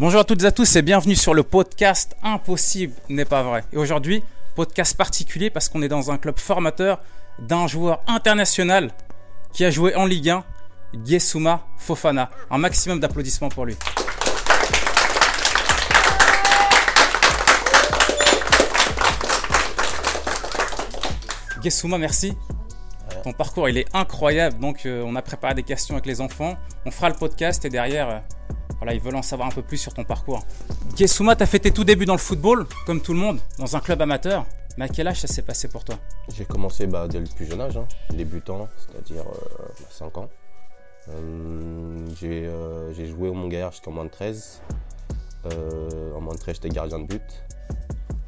Bonjour à toutes et à tous et bienvenue sur le podcast Impossible n'est pas vrai. Et aujourd'hui, podcast particulier parce qu'on est dans un club formateur d'un joueur international qui a joué en Ligue 1, Giesuma Fofana. Un maximum d'applaudissements pour lui. Giesuma, merci. Ton parcours, il est incroyable. Donc, euh, on a préparé des questions avec les enfants. On fera le podcast et derrière, euh, voilà, ils veulent en savoir un peu plus sur ton parcours. Giesuma, tu as fait tes tout débuts dans le football, comme tout le monde, dans un club amateur. Mais à quel âge ça s'est passé pour toi? J'ai commencé bah, dès le plus jeune âge, hein, débutant, c'est-à-dire 5 ans. Euh, j'ai euh, j'ai joué au Montgaillard jusqu'en moins de 13. Euh, en moins de 13, j'étais gardien de but.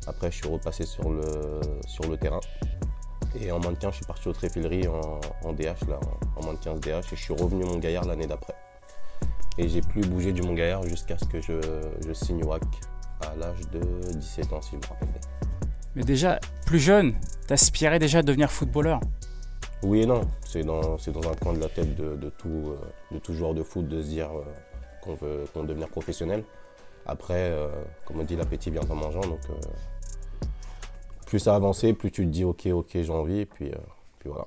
Après, je suis repassé sur le, terrain. Et en moins de 15, je suis parti aux Tréfileries en, DH, là, en, en moins de 15 DH. Et je suis revenu au Montgaillard l'année d'après. Et j'ai plus bougé du Montgaillard jusqu'à ce que je, je signe HAC à l'âge de 17 ans, si je me rappelle bien. Mais déjà, plus jeune, t'aspirais déjà à devenir footballeur. Oui et non, c'est dans, c'est dans un coin de la tête de, de tout, euh, de tout joueur de foot de se dire euh, qu'on veut, qu'on veut devenir professionnel. Après, euh, comme on dit, l'appétit vient en mangeant, donc euh, plus ça avance, plus tu te dis ok, ok, j'ai envie, et puis, puis voilà.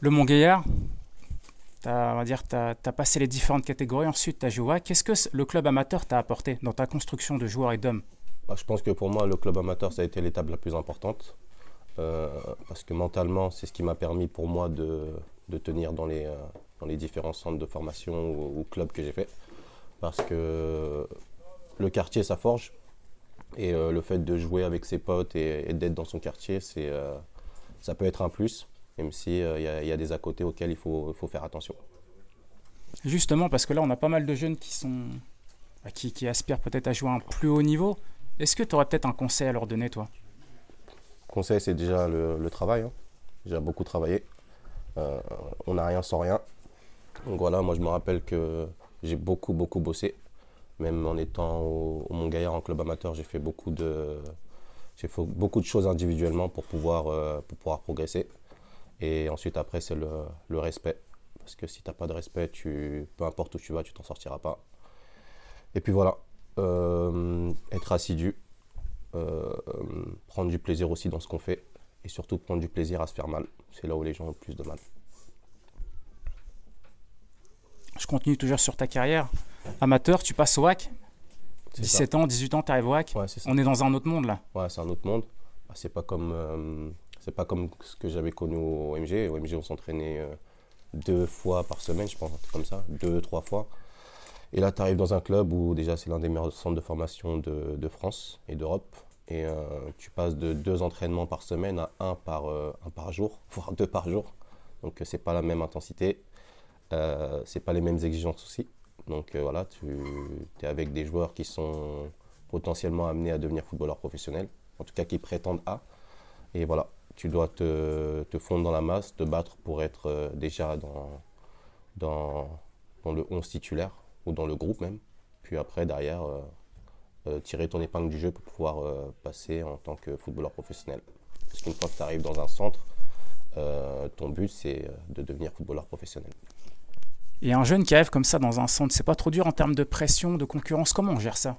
Le Montgaillard, t'as, on va dire, t'as, as passé les différentes catégories. Ensuite, tu as joué. Qu'est-ce que le club amateur t'a apporté dans ta construction de joueur et d'homme Bah, je pense que pour moi, le club amateur, ça a été l'étape la plus importante. Euh, parce que mentalement, c'est ce qui m'a permis pour moi de, tenir dans les, euh, dans les différents centres de formation ou, clubs que j'ai fait. Parce que le quartier, ça forge. Et euh, le fait de jouer avec ses potes et, d'être dans son quartier, ça peut être un plus, même s'il y, a- il y a des à côté auxquels il faut, il faut faire attention. Justement, parce que là, on a pas mal de jeunes qui sont, bah, qui, qui aspirent peut-être à jouer à un plus haut niveau. Est-ce que tu aurais peut-être un conseil à leur donner, toi? Conseil, c'est déjà le, le travail. hein. J'ai beaucoup travaillé. Euh, on n'a rien sans rien. Donc voilà, moi je me rappelle que j'ai beaucoup, beaucoup bossé. Même en étant au, au Montgaillard en club amateur, j'ai fait beaucoup de, j'ai fait beaucoup de choses individuellement pour pouvoir, euh, pour pouvoir progresser. Et ensuite, après, c'est le, le respect. Parce que si tu n'as pas de respect, tu, peu importe où tu vas, tu t'en sortiras pas. Et puis voilà, Euh, être assidu, euh, prendre du plaisir aussi dans ce qu'on fait et surtout prendre du plaisir à se faire mal. C'est là où les gens ont le plus de mal. Je continue toujours sur ta carrière. Amateur, tu passes au WAC. C'est 17 ans, 18 ans, tu arrives au WAC. Ouais. On est dans un autre monde là. Ouais, c'est un autre monde. Ah, C'est pas comme euh, c'est pas comme ce que j'avais connu au MG. Au MG, on s'entraînait euh, deux fois par semaine, je pense, comme ça, deux, trois fois. Et là, tu arrives dans un club où déjà c'est l'un des meilleurs centres de formation de, France et d'Europe. Et euh, tu passes de deux entraînements par semaine à un par, euh, un par jour, voire deux par jour. Donc c'est pas la même intensité, euh, c'est pas les mêmes exigences aussi. Donc voilà, tu es avec des joueurs qui sont potentiellement amenés à devenir footballeurs professionnels, en tout cas qui prétendent à. Et voilà, tu dois te, te fondre dans la masse, te battre pour être euh, déjà dans, dans, dans le 11 titulaire ou dans le groupe même. Puis après, derrière, euh, euh, tirer ton épingle du jeu pour pouvoir euh, passer en tant que footballeur professionnel. Parce qu'une fois que tu arrives dans un centre, euh, ton but c'est de devenir footballeur professionnel. Et un jeune qui arrive comme ça dans un centre, c'est pas trop dur en termes de pression, de concurrence? Comment on gère ça?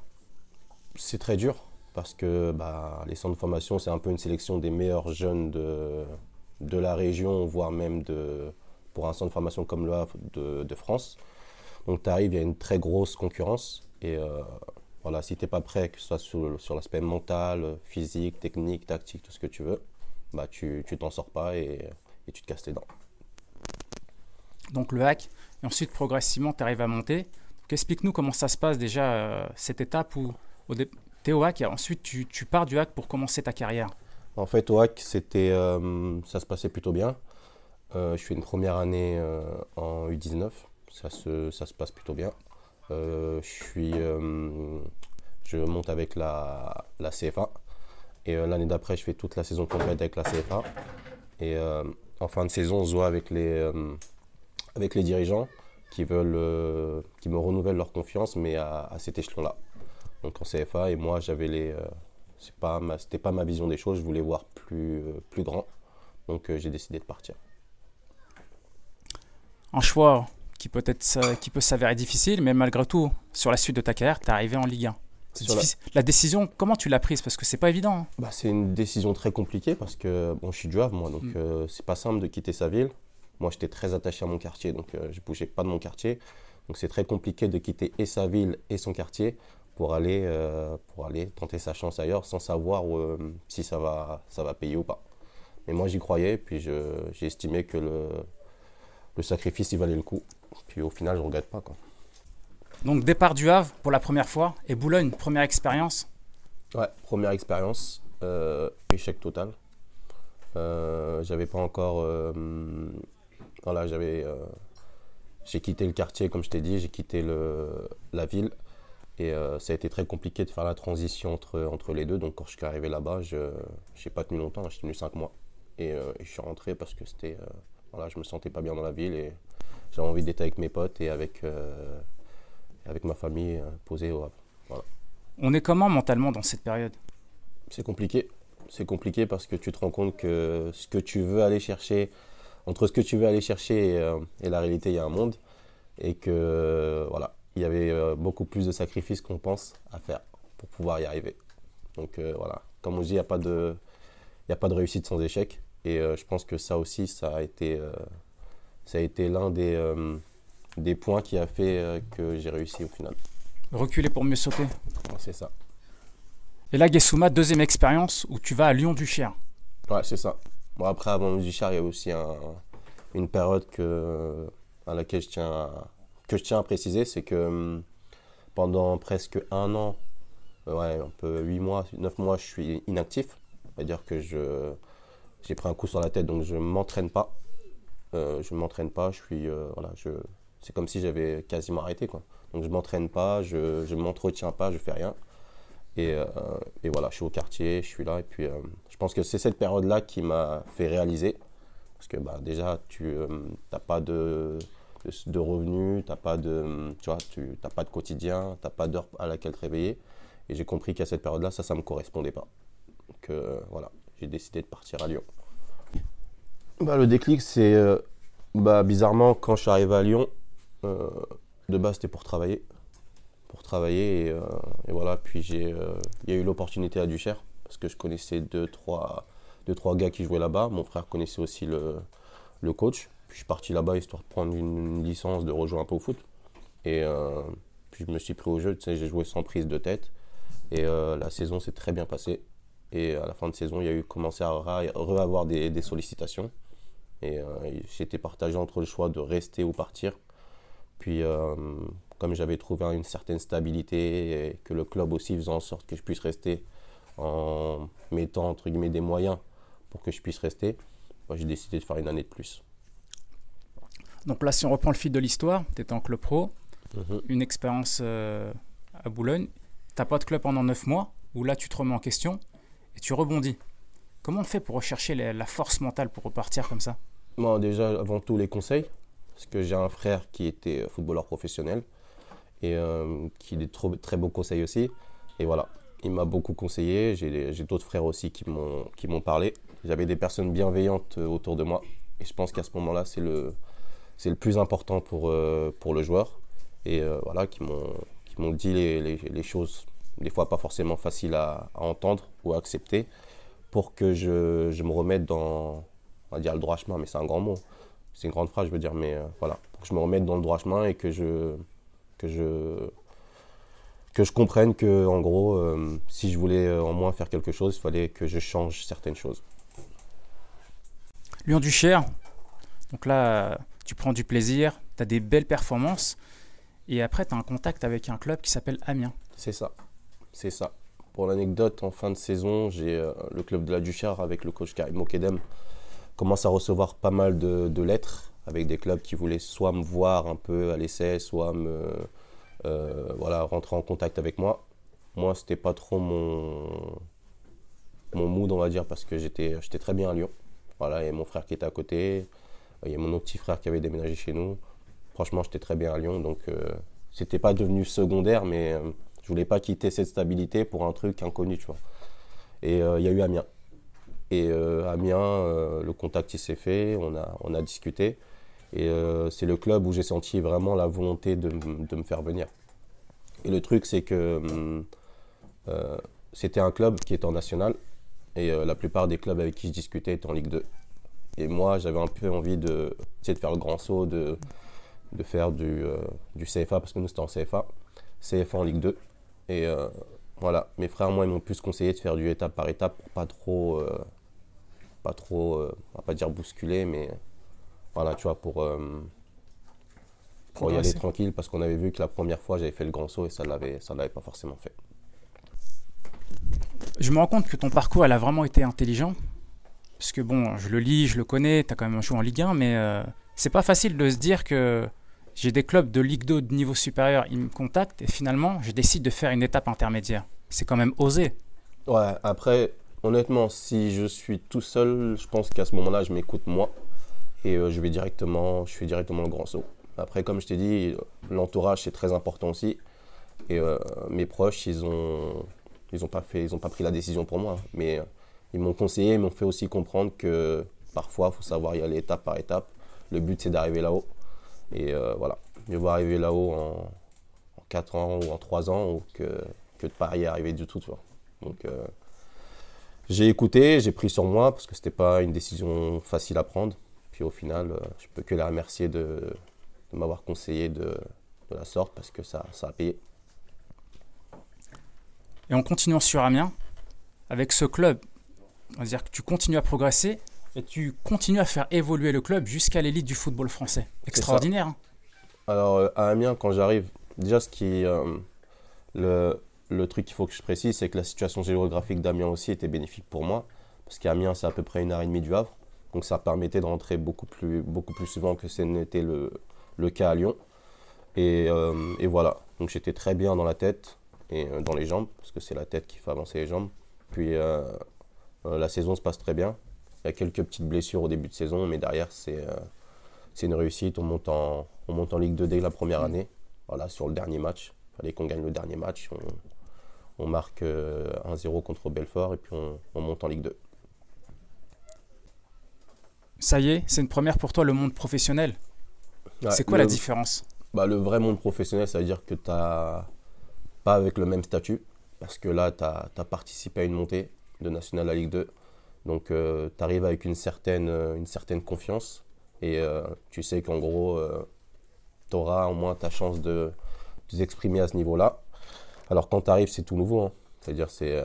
C'est très dur parce que bah, les centres de formation, c'est un peu une sélection des meilleurs jeunes de, de la région, voire même de, pour un centre de formation comme le Havre de, de France. Donc tu arrives, il y a une très grosse concurrence. Et euh, voilà, si tu n'es pas prêt, que ce soit sur, sur l'aspect mental, physique, technique, tactique, tout ce que tu veux, bah, tu t'en sors pas et, et tu te casses les dents. Donc le hack, et ensuite progressivement tu arrives à monter. Explique-nous comment ça se passe déjà euh, cette étape où au dé- t'es au hack et ensuite tu, pars du hack pour commencer ta carrière. En fait, au HAC, c'était, euh, ça se passait plutôt bien. Euh, je fais une première année euh, en U19, ça se, ça se passe plutôt bien. Je, suis, je monte avec la, CFA. Et l'année d'après, je fais toute la saison complète avec la CFA. Et en fin de saison, on se voit avec les, avec les dirigeants qui, veulent, qui me renouvellent leur confiance, mais à cet échelon-là. Donc en CFA, et moi, j'avais les, euh, c'est pas ma, c'était pas ma vision des choses, je voulais voir plus, euh, plus grand. Donc euh, j'ai décidé de partir. Un choix qui peut, être, qui peut s'avérer difficile, mais malgré tout, sur la suite de ta carrière, tu es arrivé en Ligue 1. La... décision, comment tu l'as prise? Parce que c'est pas évident. Hein. Bah, c'est une décision très compliquée parce que bon, je suis du Havre, moi, donc mm. euh, c'est pas simple de quitter sa ville. Moi, j'étais très attaché à mon quartier, donc euh, je bougeais pas de mon quartier. Donc c'est très compliqué de quitter et sa ville et son quartier pour aller, euh, pour aller tenter sa chance ailleurs sans savoir si ça va, ça va payer ou pas. Mais moi, j'y croyais, puis j'ai estimé que le, le sacrifice, il valait le coup. Puis au final, je ne regrette pas. Quoi. Donc départ du Havre pour la première fois et Boulogne, première expérience Ouais, première expérience, euh, échec total. Euh, j'avais pas encore. Euh, voilà, j'avais. Euh, j'ai quitté le quartier, comme je t'ai dit, j'ai quitté le, la ville. Et ça a été très compliqué de faire la transition entre, entre les deux. Donc quand je suis arrivé là-bas, je n'ai pas tenu longtemps, j'ai tenu 5 mois. Et, et, je suis rentré parce que c'était voilà, je me sentais pas bien dans la ville et j'avais envie d'être avec mes potes et avec, euh, avec ma famille euh, posée au Havre. On est comment mentalement dans cette période? C'est compliqué. C'est compliqué parce que tu te rends compte que ce que tu veux aller chercher, entre ce que tu veux aller chercher et, euh, la réalité, il y a un monde. Et que voilà, il y avait beaucoup plus de sacrifices qu'on pense à faire pour pouvoir y arriver. Donc voilà, comme on dit, il n'y a pas de, a pas de réussite sans échec. Et euh, je pense que ça aussi, ça a été, euh, ça a été l'un des, euh, des points qui a fait que j'ai réussi au final. Reculer pour mieux sauter. c'est ça. Et là, Gessouma, deuxième expérience où tu vas à Lyon-Duchère. Ouais, c'est ça. Bon, après, avant Lyon-Duchère, il y a aussi un, une période que, à laquelle je tiens à, que je tiens à préciser, c'est que hum, pendant presque un an, ouais, un peu huit mois, neuf mois, je suis inactif. C'est-à-dire que je j'ai pris un coup sur la tête, donc je ne m'entraîne pas. Euh, je ne m'entraîne pas, je suis, euh, voilà, je, c'est comme si j'avais quasiment arrêté. Quoi. Donc je ne m'entraîne pas, je ne m'entretiens pas, je fais rien. Et, euh, et, voilà, je suis au quartier, je suis là. Et puis je pense que c'est cette période-là qui m'a fait réaliser. Parce que bah, déjà, tu n'as pas de, de, revenus, pas, de, tu vois, pas de quotidien, tu n'as pas d'heure à laquelle te réveiller. Et j'ai compris qu'à cette période-là, ça, ça ne me correspondait pas. Donc voilà, j'ai décidé de partir à Lyon. Bah, le déclic, c'est euh, bah, bizarrement quand je suis arrivé à Lyon, euh, de base c'était pour travailler. Pour travailler et, euh, voilà, puis j'ai, il y a eu l'opportunité à Duchère parce que je connaissais deux trois, deux, trois gars qui jouaient là-bas. Mon frère connaissait aussi le coach. Je suis parti là-bas histoire de prendre une, licence, de rejouer un peu au foot. Et puis je me suis pris au jeu, tu sais, j'ai joué sans prise de tête. Et la saison s'est très bien passée. Et à la fin de saison, il y a eu commencé à re-avoir des, sollicitations. Et euh, j'étais partagé entre le choix de rester ou partir. Puis, euh, comme j'avais trouvé une certaine stabilité et que le club aussi faisait en sorte que je puisse rester en mettant entre guillemets des moyens pour que je puisse rester, moi j'ai décidé de faire une année de plus. Donc là, si on reprend le fil de l'histoire, tu étais en club pro, mhm. une expérience euh, à Boulogne, tu n'as pas de club pendant 9 mois, où là tu te remets en question et tu rebondis. Comment on fait pour rechercher la force mentale pour repartir comme ça? Moi, déjà, avant tout, les conseils. Parce que j'ai un frère qui était footballeur professionnel et euh, qui a des très beaux conseils aussi. Et voilà, il m'a beaucoup conseillé. J'ai d'autres frères aussi qui m'ont parlé. J'avais des personnes bienveillantes euh, autour de moi. Et je pense qu'à ce moment-là, c'est le, le plus important pour, euh, pour le joueur. Et voilà, qui m'ont dit les, les, choses des fois pas forcément facile à, entendre ou à accepter, pour que je, je, me remette dans, on va dire le droit chemin, mais c'est un grand mot, c'est une grande phrase, je veux dire, mais euh, voilà, pour que je me remette dans le droit chemin et que je, que je, que je comprenne que, en gros, euh, si je voulais euh, en moins faire quelque chose, il fallait que je change certaines choses. Lyon du Cher, donc là, tu prends du plaisir, tu as des belles performances, et après, tu as un contact avec un club qui s'appelle Amiens. C'est ça c'est ça. Pour l'anecdote, en fin de saison, j'ai euh, le club de la Duchère avec le coach Karim Mokedem commence à recevoir pas mal de, lettres avec des clubs qui voulaient soit me voir un peu à l'essai, soit me euh, voilà, rentrer en contact avec moi. Moi, c'était pas trop mon, mon mood, on va dire, parce que j'étais très bien à Lyon. Voilà, et mon frère qui était à côté, il y a mon petit frère qui avait déménagé chez nous. Franchement, j'étais très bien à Lyon, donc euh, c'était pas devenu secondaire, mais je voulais pas quitter cette stabilité pour un truc inconnu, tu vois. Et euh, il y a eu Amiens. Et euh, Amiens, euh, le contact il s'est fait, on a, on a discuté. Et c'est le club où j'ai senti vraiment la volonté de, de, me faire venir. Et le truc, c'est que c'était un club qui était en national. Et la plupart des clubs avec qui je discutais étaient en Ligue 2. Et moi, j'avais un peu envie de, de faire le grand saut, de, de faire du, du CFA, parce que nous, c'était en CFA. CFA en Ligue 2. Et voilà, mes frères, moi, ils m'ont plus conseillé de faire du étape par étape pour pas trop, euh, pas trop, euh, on va pas dire bousculer, mais voilà, tu vois, pour, euh, pour y aller tranquille, parce qu'on avait vu que la première fois, j'avais fait le grand saut et ça l'avait, ça l'avait pas forcément fait. Je me rends compte que ton parcours, elle a vraiment été intelligent, parce que bon, je le lis, je le connais, tu as quand même joué en Ligue 1, mais c'est pas facile de se dire que j'ai des clubs de Ligue 2 de niveau supérieur, ils me contactent et finalement, je décide de faire une étape intermédiaire. C'est quand même osé. Ouais, après, honnêtement, si je suis tout seul, je pense qu'à ce moment-là, je m'écoute moi et euh, je vais directement, je fais directement le grand saut. Après, comme je t'ai dit, l'entourage c'est très important aussi. Et euh, mes proches, ils ont, ils ont pas pas pris la décision pour moi, mais euh, ils m'ont conseillé, ils m'ont fait aussi comprendre que parfois, il faut savoir y aller étape par étape. Le but, c'est d'arriver là-haut. Et euh, voilà, mieux vaut arriver là-haut en, 4 ans ou en 3 ans ou que, que de ne pas y arriver du tout. Tu vois. Donc euh, j'ai écouté, j'ai pris sur moi parce que ce n'était pas une décision facile à prendre. Puis au final, euh, je peux que les remercier de, de m'avoir conseillé de, de, la sorte parce que ça, ça a payé. Et en continuant sur Amiens, avec ce club, on va dire que tu continues à progresser et tu continues à faire évoluer le club jusqu'à l'élite du football français. Extraordinaire. Hein. Alors, euh, à Amiens, quand j'arrive, déjà, ce qui, euh, le, le, truc qu'il faut que je précise, c'est que la situation géographique d'Amiens aussi était bénéfique pour moi. Parce qu'Amiens, c'est à peu près une heure et demie du Havre. Donc, ça permettait de rentrer beaucoup plus, beaucoup plus souvent que ce n'était le, le, cas à Lyon. Et, euh, et voilà. Donc, j'étais très bien dans la tête et dans les jambes, parce que c'est la tête qui fait avancer les jambes. Puis, la saison se passe très bien. Il y a quelques petites blessures au début de saison, mais derrière, c'est euh, c'est une réussite. On monte, en, on monte en Ligue 2 dès la première mm. année, voilà, sur le dernier match. Il fallait qu'on gagne le dernier match. On, on marque 1-0 euh, contre Belfort et puis on, on, monte en Ligue 2. Ça y est, c'est une première pour toi, le monde professionnel. c'est quoi la différence? Bah, Le vrai monde professionnel, ça veut dire que tu n'as pas avec le même statut, parce que là, tu as, as, participé à une montée de National à Ligue 2. Donc euh, tu arrives avec une certaine, euh, une certaine confiance et euh, tu sais qu'en gros, tu auras au moins ta chance de, t'exprimer à ce niveau-là. Alors quand tu arrives, c'est tout nouveau. Hein. C'est-à-dire qu'il y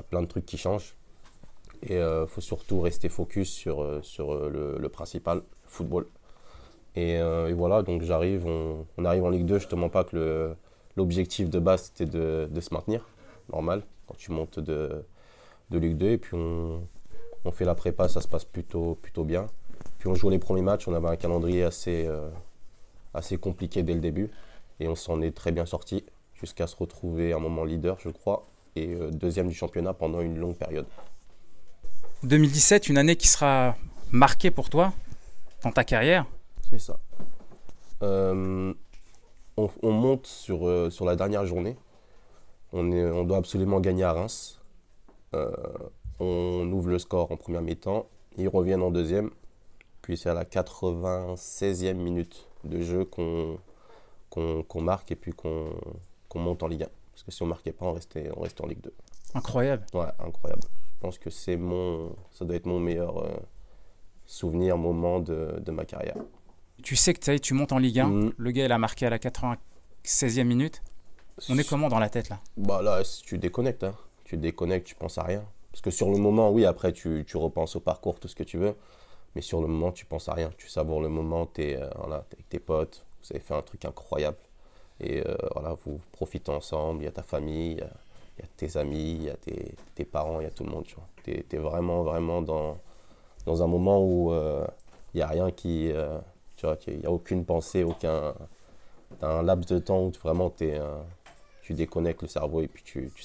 a plein de trucs qui changent. Et il faut surtout rester focus sur, sur le, principal, le football. Et, voilà, donc j'arrive, on, arrive en Ligue 2, je te mens pas que l'objectif de base c'était de, de, se maintenir, normal, quand tu montes de, de Ligue 2. Et puis on, on fait la prépa, ça se passe plutôt, plutôt bien. Puis on joue les premiers matchs, on avait un calendrier assez, euh, assez compliqué dès le début. Et on s'en est très bien sorti jusqu'à se retrouver un moment leader, je crois, et euh, deuxième du championnat pendant une longue période. 2017, une année qui sera marquée pour toi dans ta carrière C'est ça. Euh, on, monte sur, sur la dernière journée. On, est, on doit absolument gagner à Reims. On ouvre le score en première mi-temps. Ils reviennent en deuxième. Puis c'est à la 96e minute de jeu qu'on marque et puis qu'on monte en Ligue 1. Parce que si on ne marquait pas, on restait, on restait en Ligue 2. Incroyable. Ouais, incroyable. Je pense que c'est mon, ça doit être mon meilleur euh, souvenir, moment de, de, ma carrière. Tu sais que tu montes en Ligue 1. Mm. Le gars, il a marqué à la 96e minute. On est comment dans la tête là? Bah là, tu déconnectes. Hein. Tu déconnectes, tu penses à rien. Parce que sur le moment, oui, après, tu, tu, repenses au parcours, tout ce que tu veux. Mais sur le moment, tu penses à rien. Tu savoures le moment, tu es, euh, avec tes potes, vous avez fait un truc incroyable. Et euh, voilà, vous profitez ensemble, il y a ta famille, il y, a tes amis, il y a tes, tes, parents, il y a tout le monde. Tu es, vraiment, vraiment dans, dans un moment où euh, il n'y a rien qui. tu vois, il n'y a aucune pensée, aucun. un laps de temps où vraiment es, tu déconnectes le cerveau et puis tu, tu.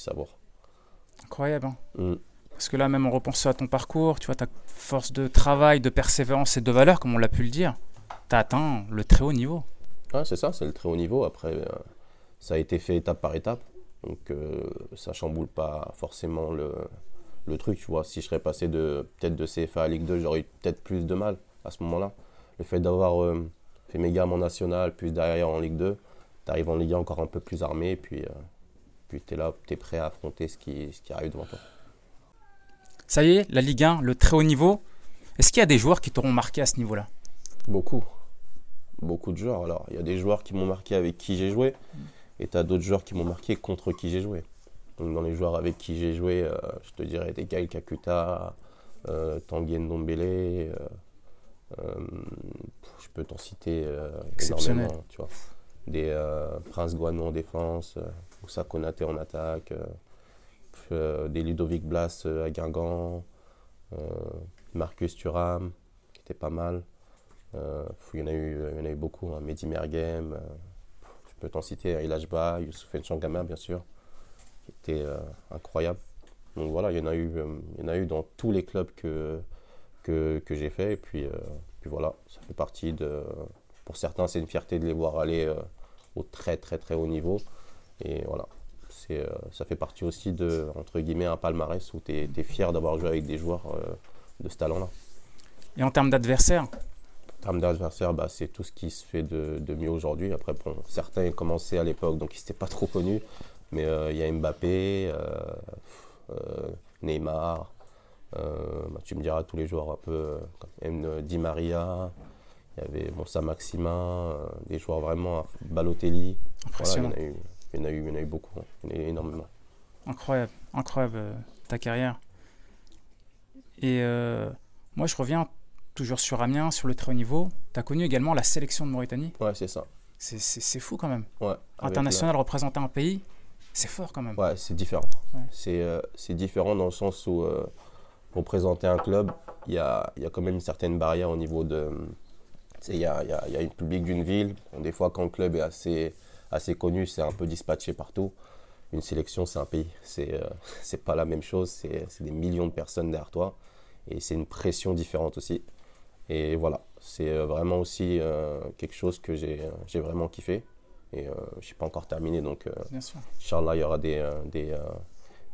Incroyable. Hein mm. Parce que là, même en repensant à ton parcours, tu vois, ta force de travail, de persévérance et de valeur, comme on l'a pu le dire, tu as atteint le très haut niveau. Ouais, c'est ça, c'est le très haut niveau. Après, euh, ça a été fait étape par étape. Donc, euh, ça chamboule pas forcément le, le, truc, tu vois. Si je serais passé de peut-être de CFA à Ligue 2, j'aurais eu peut-être plus de mal à ce moment-là. le fait d'avoir euh, fait mes gammes en national, puis derrière en Ligue 2, tu arrives en Ligue 1 encore un peu plus armé, puis, puis tu es là, tu es prêt à affronter ce qui, ce qui arrive devant toi. Ça y est, la Ligue 1, le très haut niveau, est-ce qu'il y a des joueurs qui t'auront marqué à ce niveau-là? Beaucoup. Beaucoup de joueurs. Alors, il y a des joueurs qui m'ont marqué avec qui j'ai joué, et tu as d'autres joueurs qui m'ont marqué contre qui j'ai joué. Donc, dans les joueurs avec qui j'ai joué, euh, je te dirais des Gaël Kakuta, euh, Tanguy Ndombele, euh, euh, je peux t'en citer énormément. Tu vois. Des Prince Guano en défense, Moussa Konaté en attaque, des Ludovic Blas à Guingamp, Marcus Thuram, qui était pas mal. il, y en a eu, il y en a eu beaucoup, hein. Mehdi Mergem, je peux t'en citer, Ilajba, Youssouf Nchangama bien sûr qui était euh, incroyable. Donc voilà, il y en a eu, euh, il y en a eu dans tous les clubs que, que, j'ai fait. Et puis, euh, puis voilà, ça fait partie de. Pour certains, c'est une fierté de les voir aller au très très très haut niveau. Et voilà, c'est, ça fait partie aussi de, entre guillemets, un palmarès où tu es, fier d'avoir joué avec des joueurs de ce talent-là. Et en termes d'adversaires? En termes d'adversaires, bah, c'est tout ce qui se fait de, de mieux aujourd'hui. Après, bon, certains ont commencé à l'époque, donc ils n'étaient pas trop connus. Mais euh, il y a Mbappé, euh, euh, Neymar, bah, tu me diras tous les joueurs un peu, Di Maria, il y avait bon, Maximin, des joueurs vraiment, Balotelli. Impressionnant. il, y en a eu, il, y en a eu, beaucoup, hein. il y en a eu énormément. Incroyable, incroyable ta carrière. Et moi, je reviens toujours sur Amiens, sur le très haut niveau. Tu as connu également la sélection de Mauritanie Ouais, c'est ça. C'est fou quand même. Ouais, International, représenter un pays, c'est fort quand même. Ouais, c'est différent. Euh, c'est différent dans le sens où, euh, pour présenter un club, il y a, y a, quand même une certaine barrière au niveau de. Il y a, y, a, y a une public d'une ville. Des fois, quand le club est assez, assez connu, c'est un peu dispatché partout. Une sélection, c'est un pays. C'est euh, pas la même chose. C'est des millions de personnes derrière toi. Et c'est une pression différente aussi. Et voilà, c'est vraiment aussi quelque chose que j'ai vraiment kiffé. Et euh, je n'ai pas encore terminé, donc euh, Inch'Allah, il y aura des, euh, des,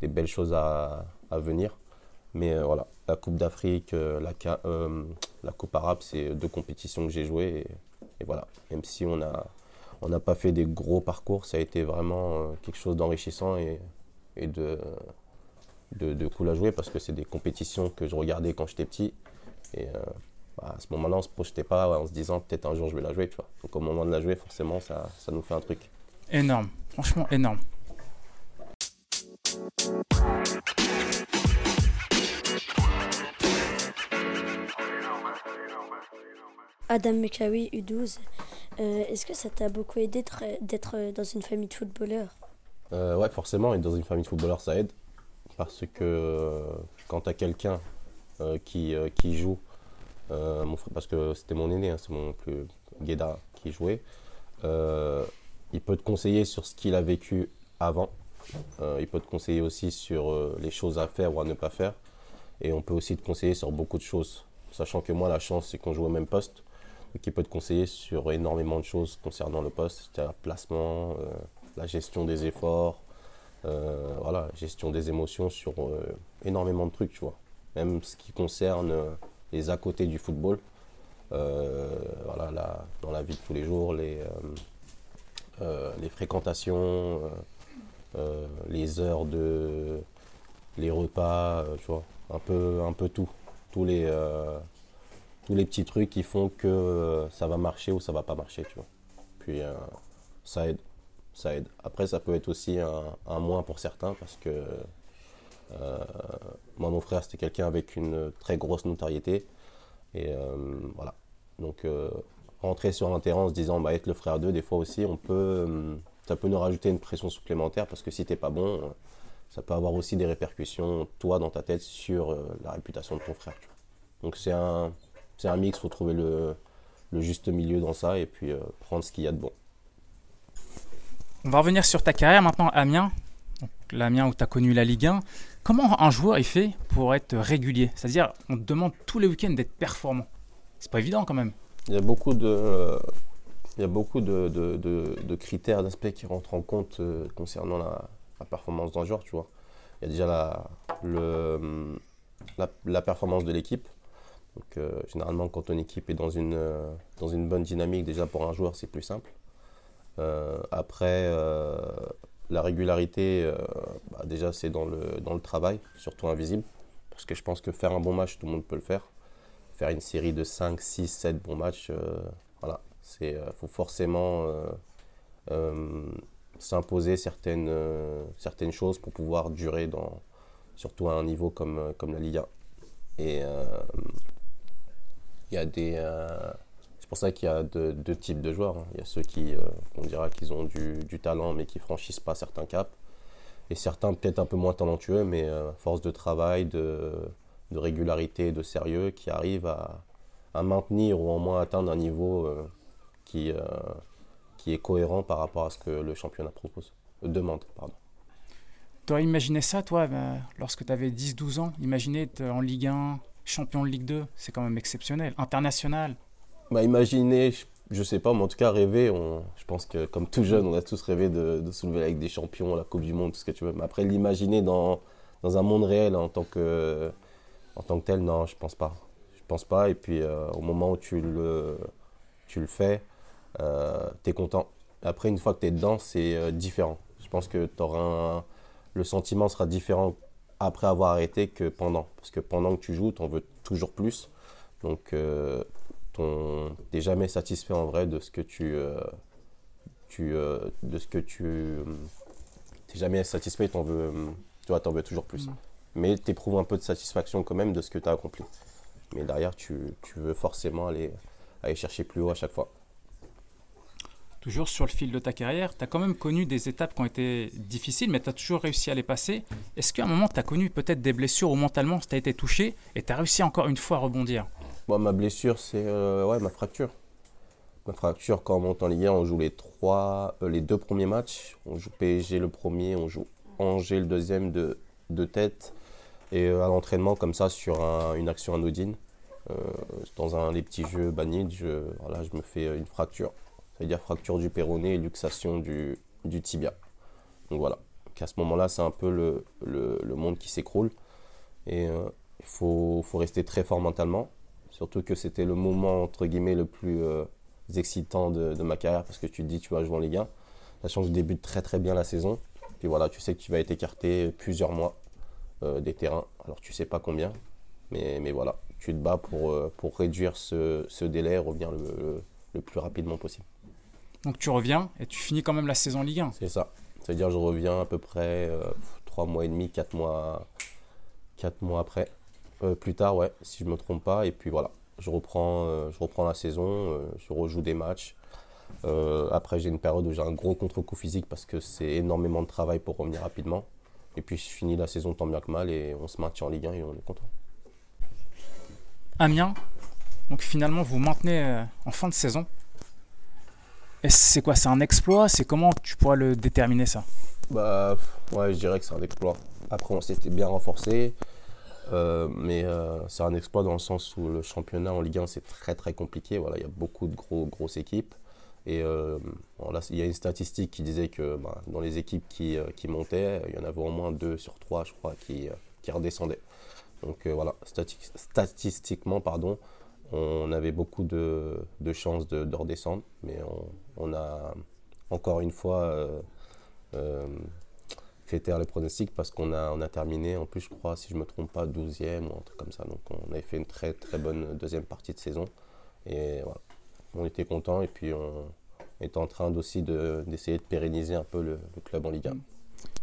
des, belles choses à, à venir. Mais voilà, la Coupe d'Afrique, la, la Coupe arabe, c'est deux compétitions que j'ai jouées. Et, voilà, même si on n'a on pas fait des gros parcours, ça a été vraiment quelque chose d'enrichissant et, de, de, cool à jouer parce que c'est des compétitions que je regardais quand j'étais petit. Et bah, à ce moment-là, on ne se projetait pas en se disant peut-être un jour je vais la jouer. Tu vois. Donc au moment de la jouer, forcément, ça, ça nous fait un truc. Énorme, franchement énorme. Adam Mekawi, U12, euh, est-ce que ça t'a beaucoup aidé d'être dans une famille de footballeurs? Euh, Ouais, forcément, être dans une famille de footballeurs, ça aide. Parce que euh, quand tu as quelqu'un euh, qui, joue euh, parce que c'était mon aîné, hein, c'est mon plus Guéda qui jouait. Euh, il peut te conseiller sur ce qu'il a vécu avant. Euh, il peut te conseiller aussi sur les choses à faire ou à ne pas faire. Et on peut aussi te conseiller sur beaucoup de choses. Sachant que moi, la chance, c'est qu'on joue au même poste. Il peut te conseiller sur énormément de choses concernant le poste, c'est-à-dire placement, la gestion des efforts, voilà, gestion des émotions sur énormément de trucs, tu vois. Même ce qui concerne les à côté du football. Euh, voilà, dans la vie de tous les jours, les, euh, euh, les fréquentations, les heures de. les repas, tu vois, un peu, un peu tout. Tous les, tous les petits trucs qui font que ça va marcher ou ça va pas marcher, tu vois. Puis ça aide ça aide. Après, ça peut être aussi un, moins pour certains parce que euh, moi, mon frère, c'était quelqu'un avec une très grosse notoriété. Et euh, voilà. Donc, euh, rentrer sur un terrain en se disant, bah, être le frère d'eux, des fois aussi, on peut, ça peut nous rajouter une pression supplémentaire parce que si t'es pas bon, ça peut avoir aussi des répercussions, toi, dans ta tête, sur la réputation de ton frère. Donc, c'est un, c'est un mix, faut trouver le, le, juste milieu dans ça et puis prendre ce qu'il y a de bon. On va revenir sur ta carrière maintenant, Amiens. L'Amiens où tu as connu la Ligue 1. Comment un joueur est fait pour être régulier? C'est-à-dire, on te demande tous les week-ends d'être performant. C'est pas évident quand même. Il y a beaucoup de, il y a beaucoup de, de, de, critères, d'aspects qui rentrent en compte euh, concernant la, la, performance d'un joueur, tu vois. Il y a déjà la, le, la, la performance de l'équipe. Donc, généralement, quand ton équipe est dans une, dans une bonne dynamique, déjà pour un joueur, c'est plus simple. après, la régularité, bah, déjà, c'est dans le, dans le travail, surtout invisible. Parce que je pense que faire un bon match, tout le monde peut le faire. Faire une série de 5, 6, 7 bons matchs, voilà. Il faut forcément s'imposer certaines, euh, certaines choses pour pouvoir durer, dans, surtout à un niveau comme, euh, comme la Ligue 1. Et euh, il y a des. c'est pour ça qu'il y a deux, types de joueurs. Hein. Il y a ceux qui, on dira qu'ils ont du, talent mais qui franchissent pas certains caps. Et certains peut-être un peu moins talentueux, mais force de travail, de, régularité, de sérieux, qui arrivent à, maintenir ou au moins atteindre un niveau qui, est cohérent par rapport à ce que le championnat propose, demande. Pardon. Tu aurais imaginé ça, toi, lorsque tu avais 10-12 ans Imaginer être en Ligue 1, champion de Ligue 2, c'est quand même exceptionnel. International bah, Imaginer, je, ne sais pas, mais en tout cas, rêver, on, je pense que comme tout jeune, on a tous rêvé de, soulever avec des champions, la Coupe du Monde, tout ce que tu veux. Mais après, l'imaginer dans, dans un monde réel en tant que, en tant que tel, non, je pense pas. Je pense pas. Et puis, euh, au moment où tu le, tu le fais, euh, tu es content. Après, une fois que tu es dedans, c'est euh, différent. Je pense que auras le sentiment sera différent après avoir arrêté que pendant. Parce que pendant que tu joues, tu en veux toujours plus. Donc, euh, tu n'es jamais satisfait en vrai de ce que tu. tu de ce que tu. tu jamais satisfait, tu en veux, tu vois, en veux toujours plus. Mm. Mais tu éprouves un peu de satisfaction quand même de ce que tu as accompli. Mais derrière, tu, tu veux forcément aller, aller chercher plus haut à chaque fois toujours sur le fil de ta carrière, tu as quand même connu des étapes qui ont été difficiles, mais tu as toujours réussi à les passer. Est-ce qu'à un moment, tu as connu peut-être des blessures ou mentalement, tu as été touché et tu as réussi encore une fois à rebondir? Ma blessure, c'est euh, ouais, ma fracture. Ma fracture, quand on monte en Ligue 1, on joue les, trois, euh, les deux premiers matchs. On joue PSG le premier, on joue Angers le deuxième de, de tête. Et euh, à l'entraînement, comme ça, sur une action anodine, dans un, les petits jeux bannis, je me fais une fracture c'est-à-dire fracture du péroné et luxation du, du tibia. Donc voilà. à ce moment-là, c'est un peu le, le, monde qui s'écroule. Et euh, il faut, faut, rester très fort mentalement. Surtout que c'était le moment, entre guillemets, le plus euh, excitant de, ma carrière parce que tu te dis, tu vas jouer en Ligue 1. Sachant que je débute très très bien la saison. Puis voilà, tu sais que tu vas être écarté plusieurs mois euh, des terrains. Alors tu sais pas combien. Mais, mais voilà, tu te bats pour, pour réduire ce, ce délai et revenir le, le plus rapidement possible. Donc tu reviens et tu finis quand même la saison Ligue 1. C'est ça. C'est-à-dire je reviens à peu près euh, 3 mois et demi, 4 mois, 4 mois après. Euh, plus tard, ouais, si je ne me trompe pas. Et puis voilà, je reprends, euh, je reprends la saison, euh, je rejoue des matchs. après, j'ai une période où j'ai un gros contre-coup physique parce que c'est énormément de travail pour revenir rapidement. Et puis je finis la saison tant bien que mal et on se maintient en Ligue 1 et on est content. Amiens, donc finalement vous maintenez en fin de saison c'est quoi C'est un exploit? C'est comment tu pourrais le déterminer ça? Bah ouais, je dirais que c'est un exploit. Après, on s'était bien renforcé, euh, mais euh, c'est un exploit dans le sens où le championnat en Ligue 1 c'est très très compliqué. Voilà, il y a beaucoup de gros grosses équipes. Et euh, il y a une statistique qui disait que bah, dans les équipes qui, qui, montaient, il y en avait au moins deux sur trois, je crois, qui, qui redescendaient. Donc voilà, statistiquement, pardon, on avait beaucoup de, chances de, redescendre, mais on, a encore une fois euh, euh, fait taire les pronostics parce qu'on a, on a terminé, en plus je crois, si je ne me trompe pas, 12e ou un truc comme ça. Donc on avait fait une très très bonne deuxième partie de saison. Et voilà, on était content et puis on est en train aussi d'essayer de, pérenniser un peu le, club en Ligue 1.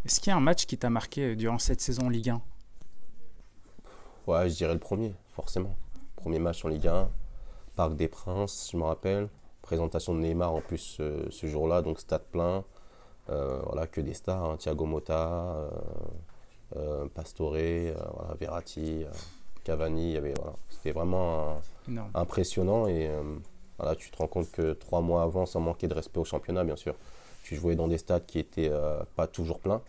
Est-ce qu'il y a un match qui t'a marqué durant cette saison en Ligue 1 Ouais, je dirais le premier, forcément premier match en Ligue 1, Parc des Princes, je me rappelle. Présentation de Neymar en plus euh, ce jour-là, donc stade plein. Euh, voilà, que des stars, hein. Thiago Motta, euh, Pastore, Verratti, Cavani. C'était vraiment impressionnant et voilà, tu te rends compte que trois mois avant, sans manquer de respect au championnat, bien sûr, tu jouais dans des stades qui n'étaient pas toujours pleins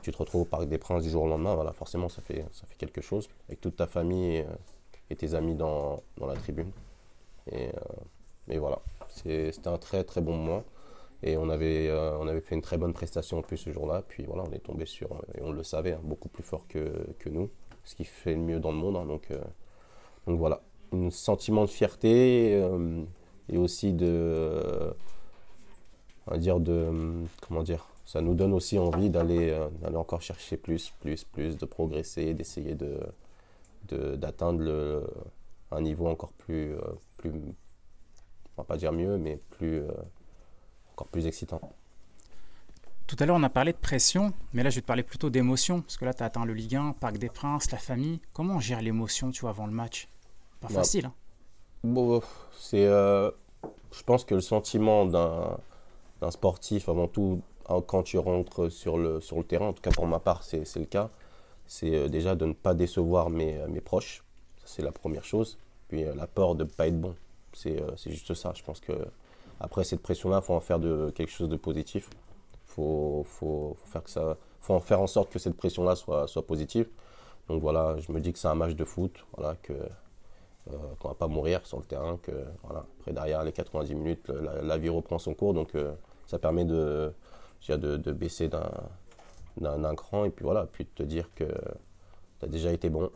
tu te retrouves au Parc des Princes du jour au lendemain, voilà, forcément ça fait, ça fait quelque chose. Avec toute ta famille et tes amis dans, dans la tribune. Et, euh, voilà, c'était un très très bon moment. Et on avait, euh, on avait fait une très bonne prestation en plus ce jour-là. Puis voilà, on est tombé sur, et on le savait, hein, beaucoup plus fort que, que, nous, ce qui fait le mieux dans le monde. Hein, donc, euh, donc voilà, un sentiment de fierté et aussi de, dire de, comment dire, ça nous donne aussi envie d'aller encore chercher plus, plus, plus, de progresser, d'essayer de d'atteindre un niveau encore plus, plus, on va pas dire mieux, mais plus, encore plus excitant. Tout à l'heure, on a parlé de pression, mais là, je vais te parler plutôt d'émotion, parce que là, tu as atteint le Ligue 1, Parc des Princes, la famille. Comment on gère l'émotion, tu vois, avant le match? Pas bah, facile. Hein bon, c'est, euh, je pense que le sentiment d'un, sportif, avant tout, hein, quand tu rentres sur le, sur le terrain, en tout cas pour ma part, c'est le cas, c'est euh, déjà de ne pas décevoir mes, euh, mes proches. C'est la première chose. Puis la peur de ne pas être bon. C'est, juste ça. Je pense que après cette pression-là, il faut en faire de, quelque chose de positif faut, faut, faire que ça, faut en faire en sorte que cette pression-là soit, soit positive. Donc voilà, je me dis que c'est un match de foot, voilà, que euh, qu'on va pas mourir sur le terrain, que voilà, après derrière les 90 minutes, la, vie reprend son cours, donc euh, ça permet de, de, de baisser d'un, d'un, cran et puis voilà, puis de te dire que tu as déjà été bon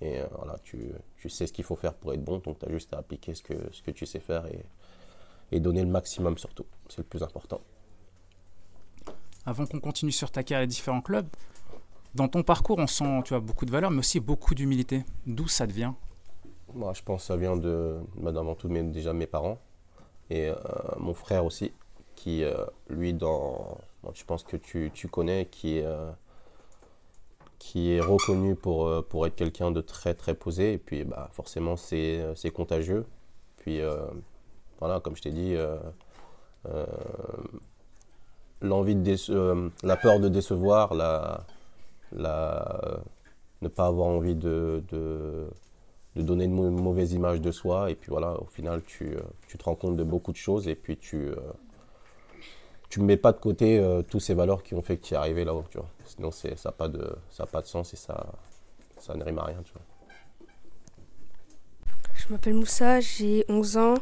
et euh, voilà, tu, tu, sais ce qu'il faut faire pour être bon, donc tu as juste à appliquer ce que, ce que tu sais faire et, et donner le maximum surtout, c'est le plus important. Avant qu'on continue sur ta carrière et différents clubs, dans ton parcours, on sent tu as beaucoup de valeur, mais aussi beaucoup d'humilité. D'où ça devient? Moi, Je pense que ça vient de, bah, avant tout, déjà mes parents et euh, mon frère aussi, qui, euh, lui, dans, je pense que tu, tu connais, qui, euh, qui est reconnu pour, pour être quelqu'un de très, très posé. Et puis, bah, forcément, c'est contagieux. Puis, voilà, comme je t'ai dit, de euh, la peur de décevoir, la, la, ne pas avoir envie de, de, de, donner une mauvaise image de soi. Et puis voilà, au final, tu, euh, tu te rends compte de beaucoup de choses et puis tu euh, tu ne mets pas de côté toutes ces valeurs qui ont fait que tu es arrivé là-haut. Tu vois. Sinon, ça n'a pas, de, ça pas de sens et ça, ça ne rime à rien. Tu vois. Je m'appelle Moussa, j'ai 11 ans.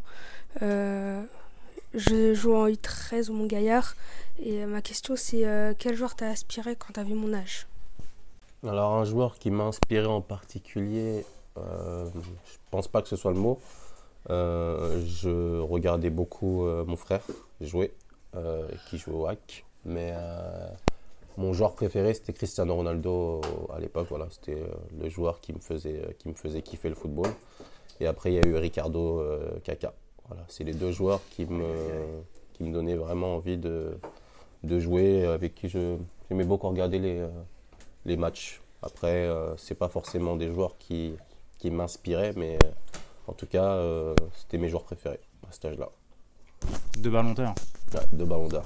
je joue en U13 au Mont-Gaillard. Et euh, ma question, c'est euh, quel joueur t'a inspiré quand t'as vu mon âge? Alors, un joueur qui m'a inspiré en particulier, euh, je pense pas que ce soit le mot. Euh, je regardais beaucoup mon frère jouer, qui jouait au hack. Mais mon joueur préféré, c'était Cristiano Ronaldo à l'époque. Voilà, c'était le joueur qui me, faisait, qui me faisait kiffer le football. Et après, il y a eu Ricardo Kaka. Voilà, c'est les deux joueurs qui me, qui me donnaient vraiment envie de, de jouer, avec qui j'aimais beaucoup regarder les, euh, les matchs. Après, euh, c'est pas forcément des joueurs qui, qui m'inspiraient, mais euh, en tout cas, c'était mes joueurs préférés à cet âge-là. De ballon Ouais, de ballon d'or.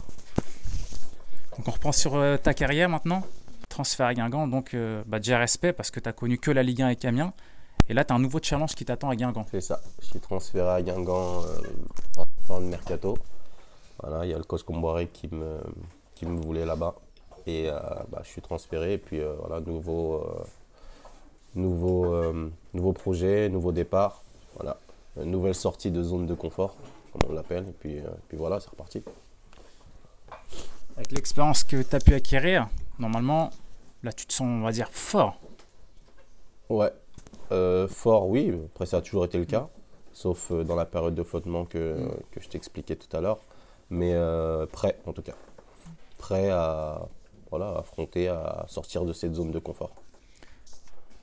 Donc on reprend sur ta carrière maintenant. Transfert à Guingamp, donc bah, déjà respect parce que tu as connu que la Ligue 1 avec Amiens. Et là, tu as un nouveau challenge qui t'attend à Guingamp. C'est ça. Je suis transféré à Guingamp en fin de mercato. Voilà, il y a le Comboiré qui me, qui me voulait là-bas. Et euh, bah, je suis transféré. Et puis euh, voilà, nouveau, euh, nouveau, nouveau projet, nouveau départ. Voilà, une nouvelle sortie de zone de confort, comme on l'appelle. Et puis, puis voilà, c'est reparti. Avec l'expérience que tu as pu acquérir, normalement, là tu te sens, on va dire, fort. Ouais, fort, oui. Après, ça a toujours été le cas, sauf dans la période de flottement que, que je t'expliquais tout à l'heure mais euh, prêt en tout cas. Prêt à voilà, affronter, à sortir de cette zone de confort.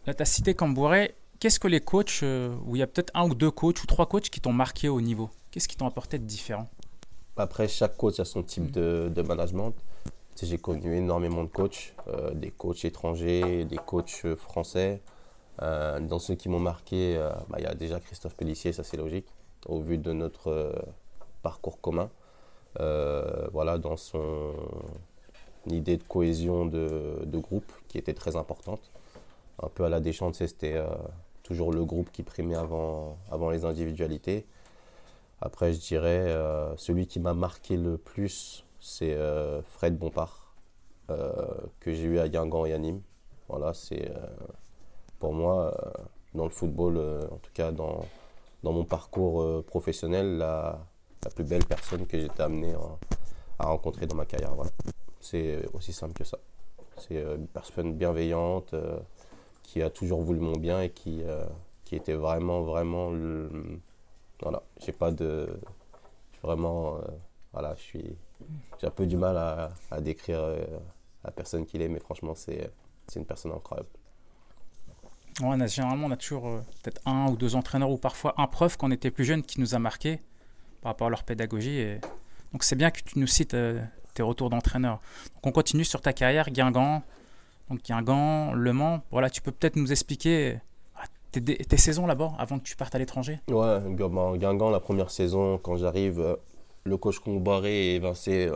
Là, tu as cité Cambouret. Qu'est-ce que les coachs, euh, où il y a peut-être un ou deux coachs ou trois coachs qui t'ont marqué au niveau? Qu'est-ce qui t'ont apporté de différent Après, chaque coach a son type de, de management. J'ai connu énormément de coachs, euh, des coachs étrangers, des coachs français. dans ceux qui m'ont marqué, bah, il y a déjà Christophe Pellissier, ça c'est logique, au vu de notre parcours commun. Euh, voilà, dans son idée de cohésion de, groupe qui était très importante. Un peu à la Deschamps, c'était euh, toujours le groupe qui primait avant, avant les individualités. Après, je dirais, euh, celui qui m'a marqué le plus, c'est Fred Bompard, que j'ai eu à Guingamp et à Nîmes. Voilà, c'est pour moi, dans le football, en tout cas dans, dans mon parcours professionnel, la, la plus belle personne que été amené à, rencontrer dans ma carrière. Voilà. C'est aussi simple que ça. C'est euh, une personne bienveillante euh, qui a toujours voulu mon bien et qui, euh, qui était vraiment, vraiment. Voilà, j'ai pas de. Vraiment. voilà, je suis. J'ai un peu du mal à, à décrire la personne qu'il est, mais franchement, c'est une personne incroyable. Ouais, on a, généralement, on a toujours peut-être un ou deux entraîneurs ou parfois un prof quand on était plus jeune qui nous a marqué par rapport à leur pédagogie. Et... Donc c'est bien que tu nous cites tes retours d'entraîneur. On continue sur ta carrière, Guingamp. Donc Guingamp, Le Mans. Voilà, tu peux peut-être nous expliquer tes, tes saisons là-bas avant que tu partes à l'étranger? Ouais, Guingamp, la première saison, quand j'arrive, euh, le coach Combaré est évincé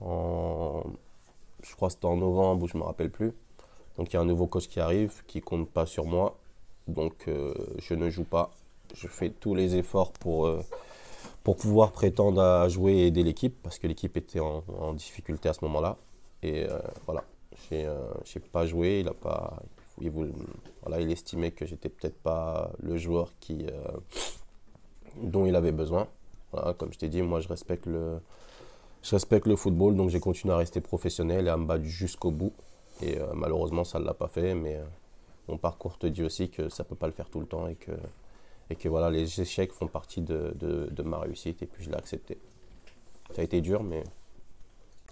en, Je crois que c'était en novembre ou je ne me rappelle plus. Donc il y a un nouveau coach qui arrive, qui compte pas sur moi. Donc euh, je ne joue pas. Je fais tous les efforts pour, euh, pour pouvoir prétendre à jouer et aider l'équipe, parce que l'équipe était en, difficulté à ce moment-là. Et voilà, j'ai n'ai pas joué, il a pas, il, voilà, il estimait que j'étais peut-être pas le joueur qui, euh, dont il avait besoin. Voilà, comme je t'ai dit, moi je respecte le, je respecte le football, donc j'ai continué à rester professionnel et à me battre jusqu'au bout. Et malheureusement, ça ne l'a pas fait, mais mon parcours te dit aussi que ça ne peut pas le faire tout le temps et que et que voilà, les échecs font partie de, de, ma réussite et puis je l'ai accepté. Ça a été dur, mais.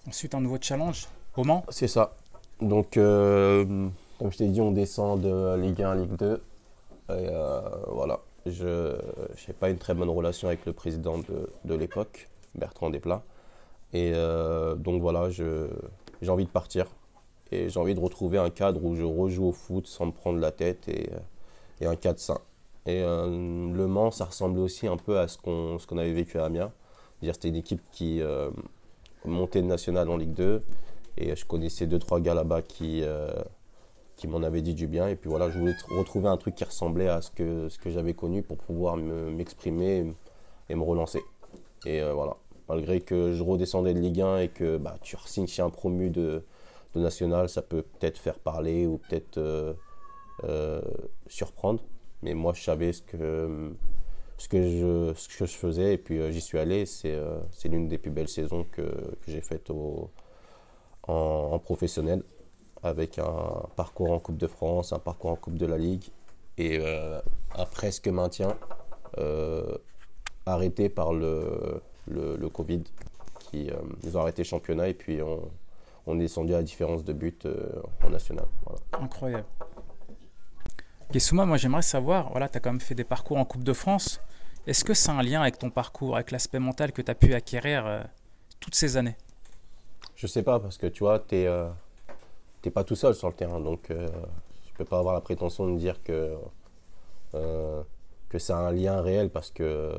Ensuite, un nouveau challenge au Mans C'est ça. Donc, euh, comme je t'ai dit, on descend de Ligue 1 à Ligue 2. Et euh, voilà, je n'ai pas une très bonne relation avec le président de, l'époque, Bertrand Desplat. Et euh, donc voilà, j'ai envie de partir. Et j'ai envie de retrouver un cadre où je rejoue au foot sans me prendre la tête et, un cadre sain. Et euh, Le Mans, ça ressemblait aussi un peu à ce qu'on avait vécu à Amiens. C'était une équipe qui euh, montait de national en Ligue 2. Et je connaissais deux, trois gars là-bas qui, euh, qui m'en avaient dit du bien. Et puis voilà, je voulais retrouver un truc qui ressemblait à ce que, ce que j'avais connu pour pouvoir m'exprimer et, me relancer. Et voilà, malgré que je redescendais de Ligue 1 et que bah, tu signes chez un promu de, de national, ça peut peut-être faire parler ou peut-être surprendre. Mais moi, je savais ce que, ce que, je, ce que je faisais et puis euh, j'y suis allé. C'est euh, c'est l'une des plus belles saisons que, que j'ai faites au, en, professionnel avec un parcours en Coupe de France, un parcours en Coupe de la Ligue et euh, un presque maintien arrêté par le, le, le Covid qui ils ont arrêté le championnat et puis on, on est descendu à la différence de but en national. Incroyable. Gessouma, moi j'aimerais savoir, voilà, tu as quand même fait des parcours en Coupe de France. Est-ce que c'est un lien avec ton parcours, avec l'aspect mental que tu as pu acquérir euh, toutes ces années? Je sais pas, parce que tu vois, tu euh, pas tout seul sur le terrain. Donc euh, je peux pas avoir la prétention de dire que, que c'est un lien réel, parce que